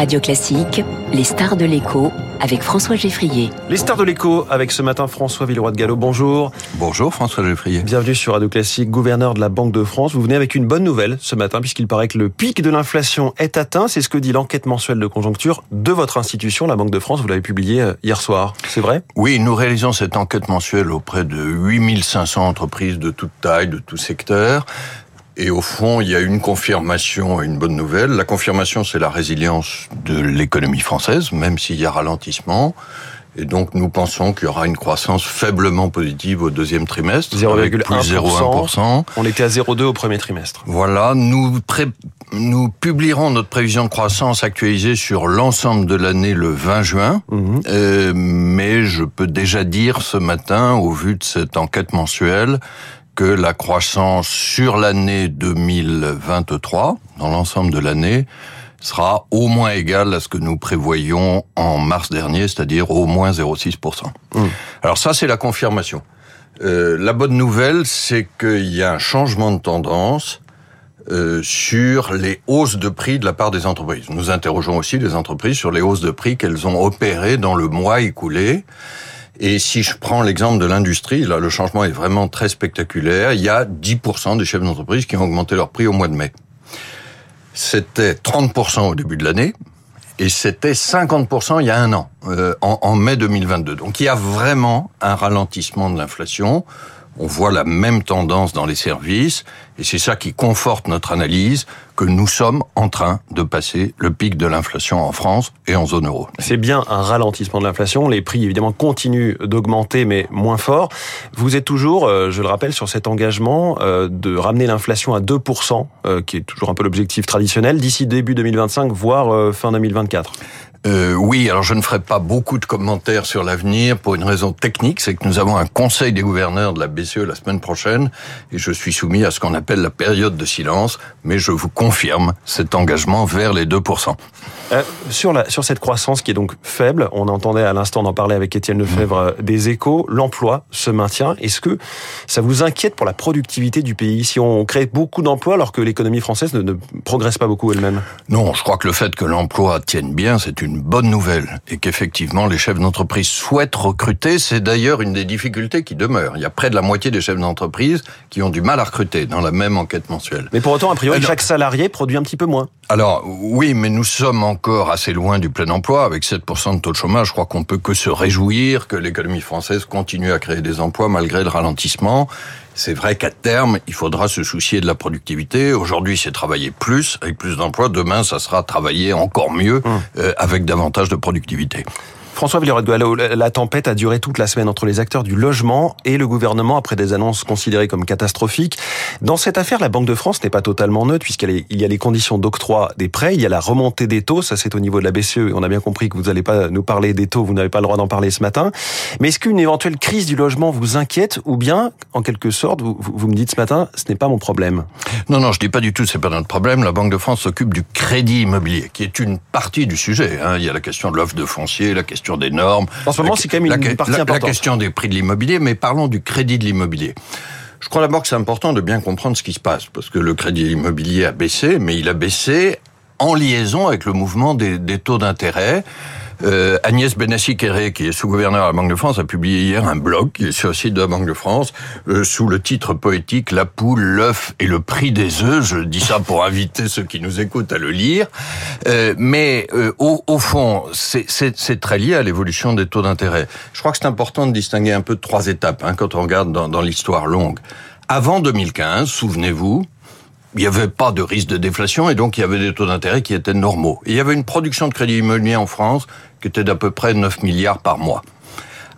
Radio Classique, les stars de l'écho avec François Geffrier. Les stars de l'écho avec ce matin François Villeroy de Gallo. Bonjour. Bonjour François Geffrier. Bienvenue sur Radio Classique, gouverneur de la Banque de France. Vous venez avec une bonne nouvelle ce matin puisqu'il paraît que le pic de l'inflation est atteint. C'est ce que dit l'enquête mensuelle de conjoncture de votre institution, la Banque de France. Vous l'avez publié euh, hier soir. C'est vrai? Oui, nous réalisons cette enquête mensuelle auprès de 8500 entreprises de toute taille, de tout secteur. Et au fond, il y a une confirmation et une bonne nouvelle. La confirmation, c'est la résilience de l'économie française, même s'il y a ralentissement. Et donc, nous pensons qu'il y aura une croissance faiblement positive au deuxième trimestre. 0,1%. On était à 0,2 au premier trimestre. Voilà. Nous, nous publierons notre prévision de croissance actualisée sur l'ensemble de l'année le 20 juin. Mhm. euh, mais je peux déjà dire ce matin, au vu de cette enquête mensuelle, que la croissance sur l'année 2023, dans l'ensemble de l'année, sera au moins égale à ce que nous prévoyions en mars dernier, c'est-à-dire au moins 0,6%. Mmh. Alors ça, c'est la confirmation. Euh, la bonne nouvelle, c'est qu'il y a un changement de tendance euh, sur les hausses de prix de la part des entreprises. Nous interrogeons aussi les entreprises sur les hausses de prix qu'elles ont opérées dans le mois écoulé. Et si je prends l'exemple de l'industrie, là, le changement est vraiment très spectaculaire. Il y a 10% des chefs d'entreprise qui ont augmenté leur prix au mois de mai. C'était 30% au début de l'année et c'était 50% il y a un an, euh, en, en, mai 2022. Donc il y a vraiment un ralentissement de l'inflation. On voit la même tendance dans les services et c'est ça qui conforte notre analyse que nous sommes en train de passer le pic de l'inflation en France et en zone euro. C'est bien un ralentissement de l'inflation. Les prix, évidemment, continuent d'augmenter, mais moins fort. Vous êtes toujours, euh, je le rappelle, sur cet engagement euh, de ramener l'inflation à 2%, euh, qui est toujours un peu l'objectif traditionnel, d'ici début 2025, voire fin 2024. Euh, oui, alors je ne ferai pas beaucoup de commentaires sur l'avenir pour une raison technique, c'est que nous avons un conseil des gouverneurs de la BCE la semaine prochaine et je suis soumis à ce qu'on appelle la période de silence, mais je vous confirme cet engagement vers les 2%. Euh, sur, la, sur cette croissance qui est donc faible, on entendait à l'instant d'en parler avec Étienne Lefebvre mmh. des échos, l'emploi se maintient. Est-ce que ça vous inquiète pour la productivité du pays si on crée beaucoup d'emplois alors que l'économie française ne, ne progresse pas beaucoup elle-même? Non, je crois que le fait que l'emploi tienne bien, c'est une bonne nouvelle et qu'effectivement les chefs d'entreprise souhaitent recruter. C'est d'ailleurs une des difficultés qui demeurent. Il y a près de la moitié des chefs d'entreprise qui ont du mal à recruter dans la même enquête mensuelle. Mais pour autant, a priori, alors, chaque salarié produit un petit peu moins. Alors oui, mais nous sommes encore assez loin du plein emploi. Avec 7% de taux de chômage, je crois qu'on peut que se réjouir que l'économie française continue à créer des emplois malgré le ralentissement. C'est vrai qu'à terme, il faudra se soucier de la productivité. Aujourd'hui, c'est travailler plus avec plus d'emplois. Demain, ça sera travailler encore mieux euh, avec davantage de productivité. François Villeroy de Gallo, la tempête a duré toute la semaine entre les acteurs du logement et le gouvernement après des annonces considérées comme catastrophiques. Dans cette affaire, la Banque de France n'est pas totalement neutre puisqu'il y a les conditions d'octroi des prêts, il y a la remontée des taux, ça c'est au niveau de la BCE on a bien compris que vous n'allez pas nous parler des taux, vous n'avez pas le droit d'en parler ce matin. Mais est-ce qu'une éventuelle crise du logement vous inquiète ou bien, en quelque sorte, vous, vous me dites ce matin, ce n'est pas mon problème? Non, non, je dis pas du tout, c'est pas notre problème. La Banque de France s'occupe du crédit immobilier, qui est une partie du sujet. Hein. Il y a la question de l'offre de foncier, la question des normes. En ce moment, c'est quand même une la, partie la, importante. La question des prix de l'immobilier, mais parlons du crédit de l'immobilier. Je crois d'abord que c'est important de bien comprendre ce qui se passe, parce que le crédit immobilier a baissé, mais il a baissé en liaison avec le mouvement des, des taux d'intérêt. Euh, Agnès Benassi-Kéré, qui est sous-gouverneur à la Banque de France, a publié hier un blog qui est sur le site de la Banque de France euh, sous le titre poétique La poule, l'œuf et le prix des œufs. Je dis ça pour inviter ceux qui nous écoutent à le lire. Euh, mais au, au, fond, c'est très lié à l'évolution des taux d'intérêt. Je crois que c'est important de distinguer un peu trois étapes hein, quand on regarde dans, dans l'histoire longue. Avant 2015, souvenez-vous, il n'y avait pas de risque de déflation et donc il y avait des taux d'intérêt qui étaient normaux. Et il y avait une production de crédit immobilier en France qui était d'à peu près 9 milliards par mois.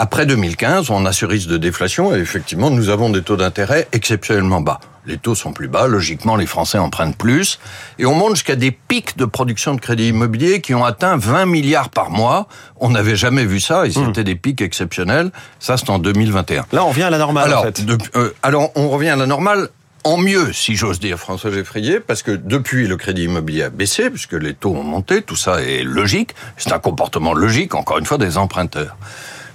Après 2015, on a ce risque de déflation et effectivement, nous avons des taux d'intérêt exceptionnellement bas. Les taux sont plus bas, logiquement, les Français empruntent plus. Et on monte jusqu'à des pics de production de crédit immobilier qui ont atteint 20 milliards par mois. On n'avait jamais vu ça et c'était mmh. des pics exceptionnels. Ça, c'est en 2021. Là, on revient à la normale, alors, en fait. De, euh, alors, on revient à la normale en mieux, si j'ose dire, François Geffrier, parce que depuis, le crédit immobilier a baissé, puisque les taux ont monté, tout ça est logique. C'est un comportement logique, encore une fois, des emprunteurs.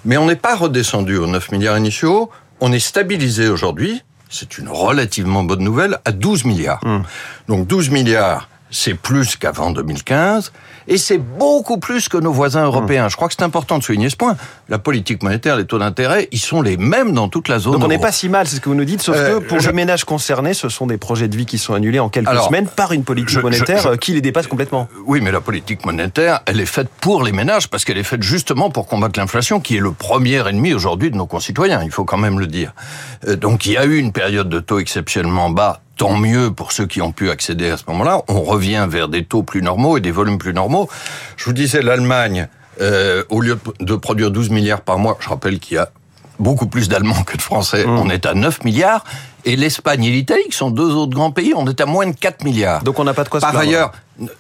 Mais on n'est pas redescendu aux 9 milliards initiaux, on est stabilisé aujourd'hui, c'est une relativement bonne nouvelle, à 12 milliards. Mmh. Donc 12 milliards, c'est plus qu'avant 2015, et c'est beaucoup plus que nos voisins européens. Je crois que c'est important de souligner ce point. La politique monétaire, les taux d'intérêt, ils sont les mêmes dans toute la zone Donc on n'est pas si mal, c'est ce que vous nous dites, sauf Euh, que pour je- les ménages concernés, ce sont des projets de vie qui sont annulés en quelques Alors, semaines par une politique je- monétaire je- euh, qui les dépasse complètement. Oui, mais la politique monétaire, elle est faite pour les ménages, parce qu'elle est faite justement pour combattre l'inflation, qui est le premier ennemi aujourd'hui de nos concitoyens, il faut quand même le dire. Euh, Donc il y a eu une période de taux exceptionnellement bas, tant mieux pour ceux qui ont pu accéder à ce moment-là. On revient vers des taux plus normaux et des volumes plus normaux. Je vous disais, l'Allemagne, euh, au lieu de produire 12 milliards par mois, je rappelle qu'il y a beaucoup plus d'Allemands que de Français, on est à 9 milliards, et l'Espagne et l'Italie, qui sont deux autres grands pays, on est à moins de 4 milliards. Donc on n'a pas de quoi se Par ailleurs,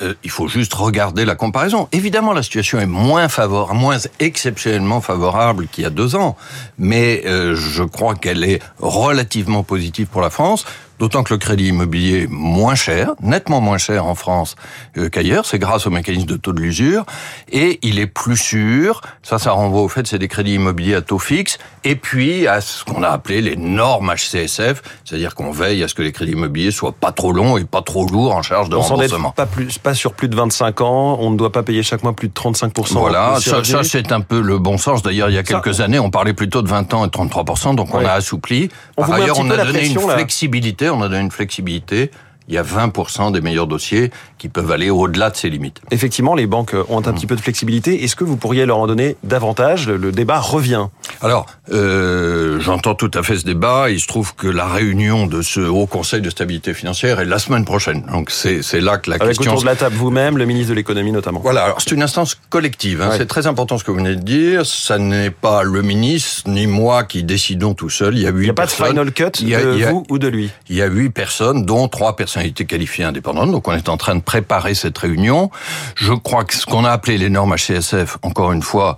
euh, il faut juste regarder la comparaison. Évidemment, la situation est moins favorable, moins exceptionnellement favorable qu'il y a deux ans, mais euh, je crois qu'elle est relativement positive pour la France. D'autant que le crédit immobilier est moins cher, nettement moins cher en France euh, qu'ailleurs, c'est grâce au mécanisme de taux de l'usure, et il est plus sûr, ça ça renvoie au fait que c'est des crédits immobiliers à taux fixe, et puis à ce qu'on a appelé les normes HCSF, c'est-à-dire qu'on veille à ce que les crédits immobiliers soient pas trop longs et pas trop lourds en charge de On remboursement. pas, plus, pas sur plus de 25 ans, on ne doit pas payer chaque mois plus de 35%. Voilà, ça, c'est un peu le bon sens. D'ailleurs, il y a Ça- quelques années, on parlait plutôt de 20 ans et 33%, donc on a assoupli. On Par ailleurs, on a donné pression, une là. flexibilité, on a donné une flexibilité. Il y a 20% des meilleurs dossiers qui peuvent aller au-delà de ces limites. Effectivement, les banques ont un petit peu de flexibilité. Est-ce que vous pourriez leur en donner davantage? Le le débat revient. Alors, euh, j'entends tout à fait ce débat. Il se trouve que la réunion de ce Haut Conseil de stabilité financière est la semaine prochaine. Donc c'est là que la Avec question autour de la table vous-même, le ministre de l'économie notamment. Voilà, alors c'est une instance collective. Hein. Ouais. C'est très important ce que vous venez de dire. Ça n'est pas le ministre ni moi qui décidons tout seul. Il y a Il huit n'y a pas de personnes. final cut Il a- de il a- vous ou de lui? Il y a huit personnes, dont trois personnalités qualifiées indépendantes. Donc on est en train de préparer cette réunion. Je crois que ce qu'on a appelé les normes HCSF, encore une fois,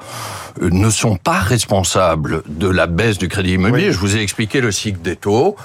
euh, ne sont pas responsables de la baisse du crédit immobilier. Oui. Je vous ai expliqué le cycle des taux.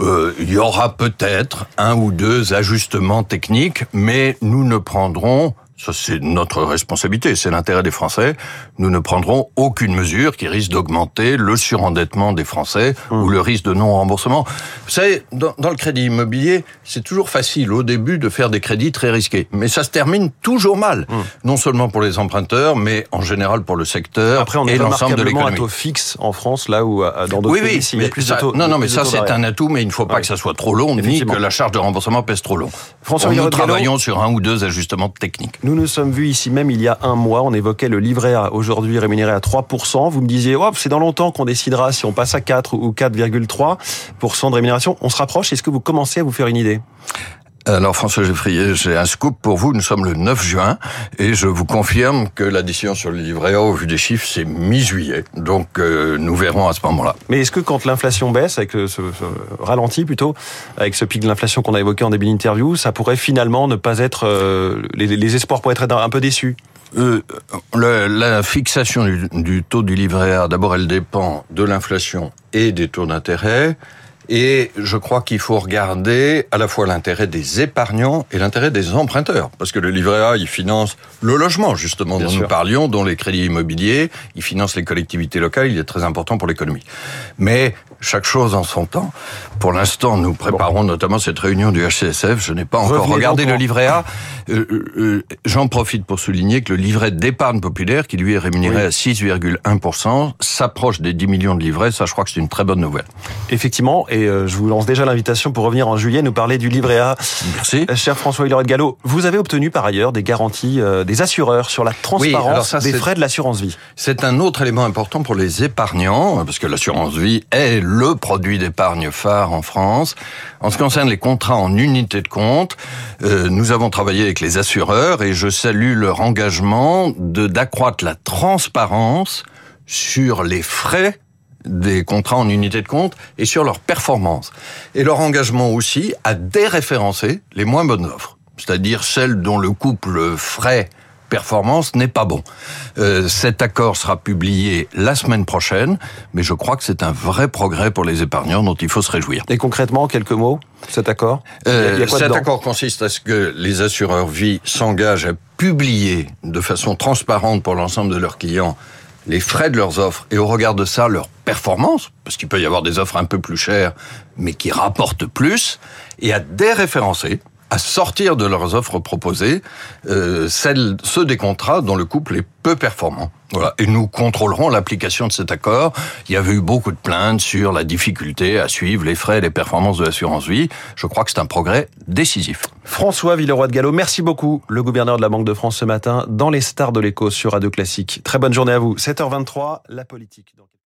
Euh, il y aura peut-être un ou deux ajustements techniques, mais nous ne prendrons, ça c'est notre responsabilité, c'est l'intérêt des Français, nous ne prendrons aucune mesure qui risque d'augmenter le surendettement des Français ou le risque de non-remboursement. Vous savez, dans, dans le crédit immobilier, c'est toujours facile au début de faire des crédits très risqués, mais ça se termine toujours mal, non seulement pour les emprunteurs, mais en général pour le secteur Après, on et l'ensemble de à l'économie. taux fixe en France, là où dans d'autres Oui, pays, oui, s'il y a plus ça- de taux. non, non, mais ça c'est un atout, mais il ne faut pas Ouais. que ça soit trop long, ni que la charge de remboursement pèse trop long. François nous travaillons sur un ou deux ajustements techniques. Nous nous sommes vus ici même il y a un mois. On évoquait le livret A aujourd'hui rémunéré à 3%. Vous me disiez, oh, c'est dans longtemps qu'on décidera si on passe à 4 ou 4,3% de rémunération. On se rapproche. Est-ce que vous commencez à vous faire une idée? Alors François Geffrier, j'ai un scoop pour vous. Nous sommes le 9 juin et je vous confirme que la décision sur le livret A, au vu des chiffres, c'est mi-juillet. Donc euh, nous verrons à ce moment-là. Mais est-ce que quand l'inflation baisse, avec ce, ce ralenti plutôt, avec ce pic de l'inflation qu'on a évoqué en début d'interview, ça pourrait finalement ne pas être euh, les, les espoirs pourraient être un peu déçus? Euh, le- la fixation du, du taux du livret A, d'abord, elle dépend de l'inflation et des taux d'intérêt. Et je crois qu'il faut regarder à la fois l'intérêt des épargnants et l'intérêt des emprunteurs. Parce que le livret A, il finance le logement, justement, Bien dont sûr. nous parlions, dont les crédits immobiliers, il finance les collectivités locales, il est très important pour l'économie. Mais chaque chose en son temps. Pour l'instant, nous préparons notamment cette réunion du HCSF. Je n'ai pas encore Revenez regardé le livret A. Euh, euh, euh, J'en profite pour souligner que le livret d'épargne populaire, qui lui est rémunéré Oui. à 6,1%, s'approche des 10 millions de livrets. Ça, je crois que c'est une très bonne nouvelle. Effectivement, et je vous lance déjà l'invitation pour revenir en juillet nous parler du livret A. Merci. Cher François Hilleret de Gallo, vous avez obtenu par ailleurs des garanties des assureurs sur la transparence ça, des frais de l'assurance vie. C'est un autre élément important pour les épargnants, parce que l'assurance vie est le produit d'épargne phare en France. En ce qui concerne les contrats en unité de compte, euh, nous avons travaillé avec les assureurs et je salue leur engagement de d'accroître la transparence sur les frais des contrats en unité de compte et sur leur performance. Et leur engagement aussi à déréférencer les moins bonnes offres, c'est-à-dire celles dont le couple frais performance n'est pas bon. Euh, cet accord sera publié la semaine prochaine, mais je crois que c'est un vrai progrès pour les épargnants dont il faut se réjouir. Et concrètement, quelques mots, cet accord il y a Euh, quoi cet accord consiste à ce que les assureurs vie s'engagent à publier de façon transparente pour l'ensemble de leurs clients les frais de leurs offres et au regard de ça leur performance, parce qu'il peut y avoir des offres un peu plus chères mais qui rapportent plus, et à déréférencer à sortir de leurs offres proposées euh, celles, ceux des contrats dont le couple est peu performant. Voilà. Et nous contrôlerons l'application de cet accord. Il y avait eu beaucoup de plaintes sur la difficulté à suivre les frais et les performances de l'assurance vie. Je crois que c'est un progrès décisif. François Villeroy de Gallo, merci beaucoup. Le gouverneur de la Banque de France ce matin dans les stars de l'écho sur Radio Classique. Très bonne journée à vous. 7h23, la politique.